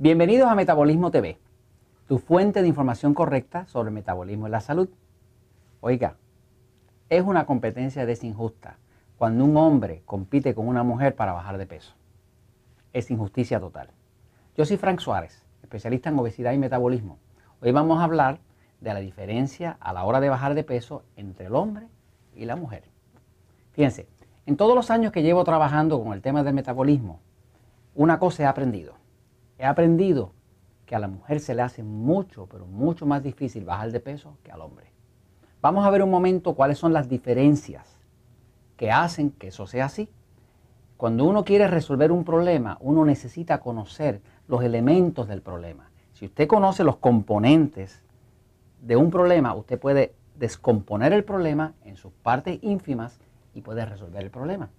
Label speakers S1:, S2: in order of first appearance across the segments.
S1: Bienvenidos a Metabolismo TV, tu fuente de información correcta sobre el metabolismo y la salud. Oiga, es una competencia desinjusta cuando un hombre compite con una mujer para bajar de peso. Es injusticia total. Yo soy Frank Suárez, especialista en obesidad y metabolismo. Hoy vamos a hablar de la diferencia a la hora de bajar de peso entre el hombre y la mujer. Fíjense, en todos los años que llevo trabajando con el tema del metabolismo, una cosa he aprendido he aprendido que a la mujer se le hace mucho, pero mucho más difícil bajar de peso que al hombre. Vamos a ver un momento cuáles son las diferencias que hacen que eso sea así. Cuando uno quiere resolver un problema, uno necesita conocer los elementos del problema. Si usted conoce los componentes de un problema, usted puede descomponer el problema en sus partes ínfimas y puede resolver el problema.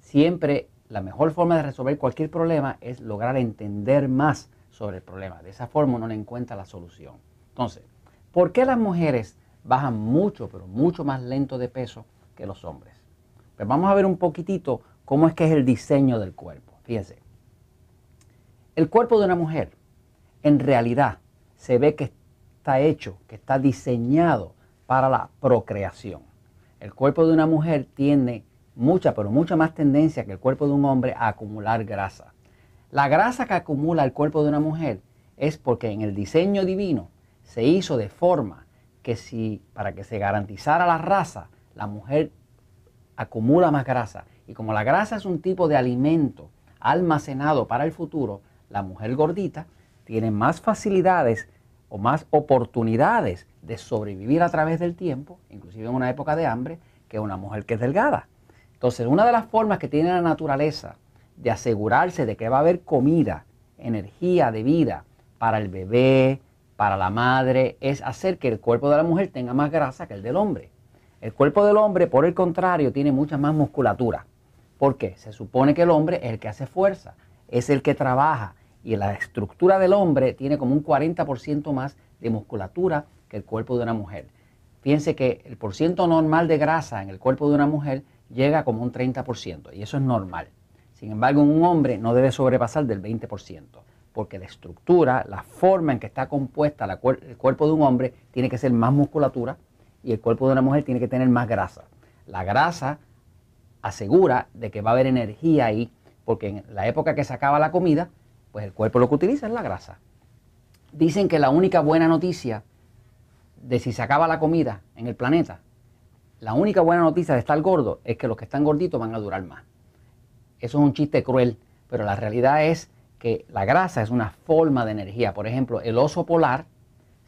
S1: Siempre la mejor forma de resolver cualquier problema es lograr entender más sobre el problema. De esa forma uno le encuentra la solución. Entonces, ¿por qué las mujeres bajan mucho, pero mucho más lento de peso que los hombres? Pues vamos a ver un poquitito cómo es que es el diseño del cuerpo. Fíjense, el cuerpo de una mujer en realidad se ve que está hecho, que está diseñado para la procreación. El cuerpo de una mujer tiene mucha, pero mucha más tendencia que el cuerpo de un hombre a acumular grasa. La grasa que acumula el cuerpo de una mujer es porque en el diseño divino se hizo de forma que si para que se garantizara la raza, la mujer acumula más grasa. Y como la grasa es un tipo de alimento almacenado para el futuro, la mujer gordita tiene más facilidades o más oportunidades de sobrevivir a través del tiempo, inclusive en una época de hambre, que una mujer que es delgada. Entonces, una de las formas que tiene la naturaleza de asegurarse de que va a haber comida, energía de vida para el bebé, para la madre, es hacer que el cuerpo de la mujer tenga más grasa que el del hombre. El cuerpo del hombre, por el contrario, tiene mucha más musculatura. ¿Por qué? Se supone que el hombre es el que hace fuerza, es el que trabaja y la estructura del hombre tiene como un 40% más de musculatura que el cuerpo de una mujer. Fíjense que el porciento normal de grasa en el cuerpo de una mujer llega como un 30% y eso es normal. Sin embargo, un hombre no debe sobrepasar del 20%, porque la estructura, la forma en que está compuesta el cuerpo de un hombre tiene que ser más musculatura y el cuerpo de una mujer tiene que tener más grasa. La grasa asegura de que va a haber energía ahí, porque en la época que se acaba la comida, pues el cuerpo lo que utiliza es la grasa. Dicen que la única buena noticia de si se acaba la comida en el planeta la única buena noticia de estar gordo es que los que están gorditos van a durar más. Eso es un chiste cruel, pero la realidad es que la grasa es una forma de energía. Por ejemplo, el oso polar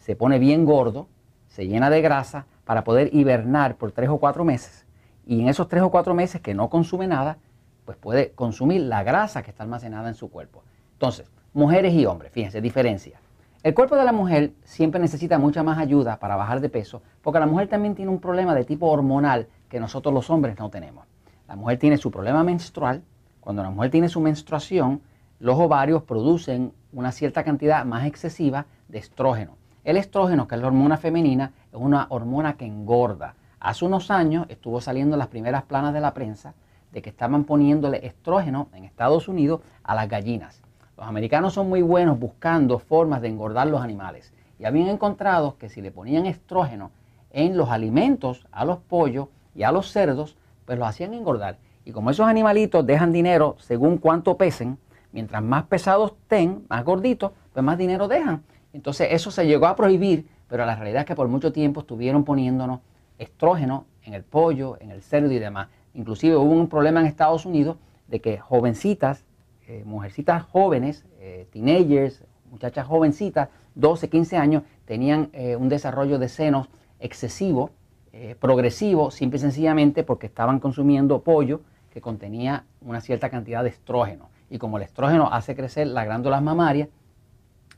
S1: se pone bien gordo, se llena de grasa para poder hibernar por tres o cuatro meses. Y en esos tres o cuatro meses que no consume nada, pues puede consumir la grasa que está almacenada en su cuerpo. Entonces, mujeres y hombres, fíjense, diferencia. El cuerpo de la mujer siempre necesita mucha más ayuda para bajar de peso, porque la mujer también tiene un problema de tipo hormonal que nosotros los hombres no tenemos. La mujer tiene su problema menstrual. Cuando la mujer tiene su menstruación, los ovarios producen una cierta cantidad más excesiva de estrógeno. El estrógeno, que es la hormona femenina, es una hormona que engorda. Hace unos años estuvo saliendo las primeras planas de la prensa de que estaban poniéndole estrógeno en Estados Unidos a las gallinas. Los americanos son muy buenos buscando formas de engordar los animales y habían encontrado que si le ponían estrógeno en los alimentos a los pollos y a los cerdos, pues los hacían engordar. Y como esos animalitos dejan dinero según cuánto pesen, mientras más pesados estén, más gorditos, pues más dinero dejan. Entonces eso se llegó a prohibir, pero la realidad es que por mucho tiempo estuvieron poniéndonos estrógeno en el pollo, en el cerdo y demás. Inclusive hubo un problema en Estados Unidos de que jovencitas eh, mujercitas jóvenes, eh, teenagers, muchachas jovencitas, 12, 15 años, tenían eh, un desarrollo de senos excesivo, progresivo, simple y sencillamente porque estaban consumiendo pollo que contenía una cierta cantidad de estrógeno. Y como el estrógeno hace crecer las glándulas mamarias,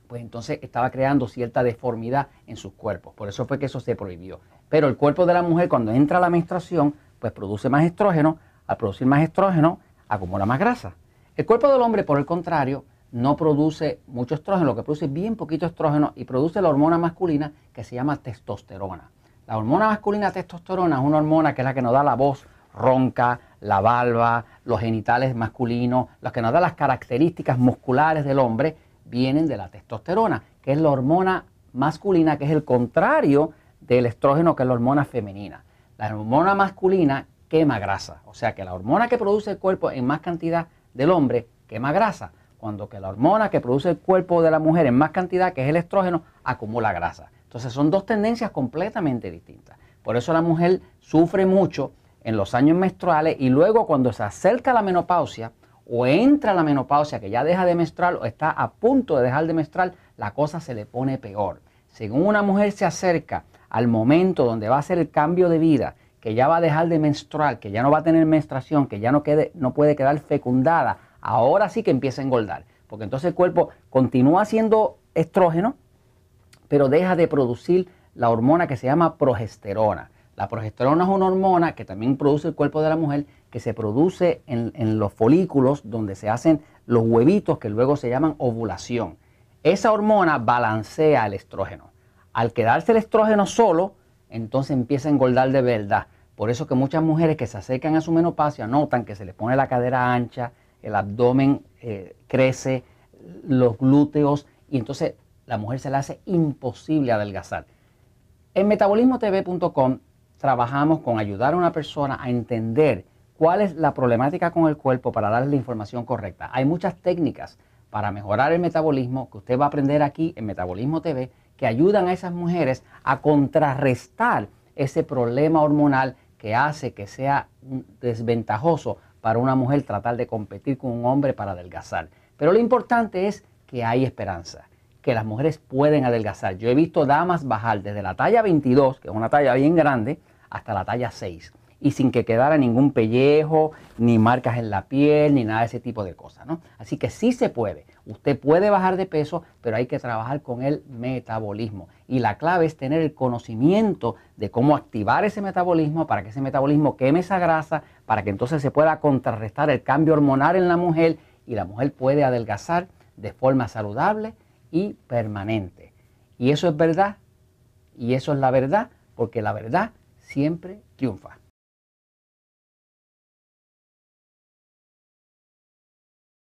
S1: pues entonces estaba creando cierta deformidad en sus cuerpos. Por eso fue que eso se prohibió. Pero el cuerpo de la mujer cuando entra a la menstruación, pues produce más estrógeno. Al producir más estrógeno, acumula más grasa. El cuerpo del hombre, por el contrario, no produce mucho estrógeno, lo que produce bien poquito estrógeno y produce la hormona masculina que se llama testosterona. La hormona masculina testosterona es una hormona que es la que nos da la voz ronca, la valva, los genitales masculinos, la que nos da las características musculares del hombre, vienen de la testosterona, que es la hormona masculina, que es el contrario del estrógeno, que es la hormona femenina. La hormona masculina quema grasa, o sea que la hormona que produce el cuerpo en más cantidad del hombre quema grasa, cuando que la hormona que produce el cuerpo de la mujer en más cantidad, que es el estrógeno, acumula grasa. Entonces son dos tendencias completamente distintas. Por eso la mujer sufre mucho en los años menstruales y luego cuando se acerca la menopausia o entra la menopausia que ya deja de menstruar o está a punto de dejar de menstruar, la cosa se le pone peor. Según una mujer se acerca al momento donde va a hacer el cambio de vida, que ya va a dejar de menstruar, que ya no va a tener menstruación, que ya no, quede, no puede quedar fecundada, ahora sí que empieza a engordar. Porque entonces el cuerpo continúa haciendo estrógeno, pero deja de producir la hormona que se llama progesterona. La progesterona es una hormona que también produce el cuerpo de la mujer, que se produce en, los folículos donde se hacen los huevitos que luego se llaman ovulación. Esa hormona balancea el estrógeno. Al quedarse el estrógeno solo, entonces empieza a engordar de verdad. Por eso que muchas mujeres que se acercan a su menopausia notan que se les pone la cadera ancha, el abdomen eh, crece, los glúteos, y entonces la mujer se le hace imposible adelgazar. En metabolismotv.com trabajamos con ayudar a una persona a entender cuál es la problemática con el cuerpo para darle la información correcta. Hay muchas técnicas para mejorar el metabolismo que usted va a aprender aquí en Metabolismo TV que ayudan a esas mujeres a contrarrestar ese problema hormonal que hace que sea desventajoso para una mujer tratar de competir con un hombre para adelgazar. Pero lo importante es que hay esperanza, que las mujeres pueden adelgazar. Yo he visto damas bajar desde la talla 22, que es una talla bien grande, hasta la talla 6 y sin que quedara ningún pellejo, ni marcas en la piel, ni nada de ese tipo de cosas. ¿no? Así que sí se puede. Usted puede bajar de peso, pero hay que trabajar con el metabolismo. Y la clave es tener el conocimiento de cómo activar ese metabolismo para que ese metabolismo queme esa grasa, para que entonces se pueda contrarrestar el cambio hormonal en la mujer y la mujer puede adelgazar de forma saludable y permanente. Y eso es verdad, y eso es la verdad, porque la verdad siempre triunfa.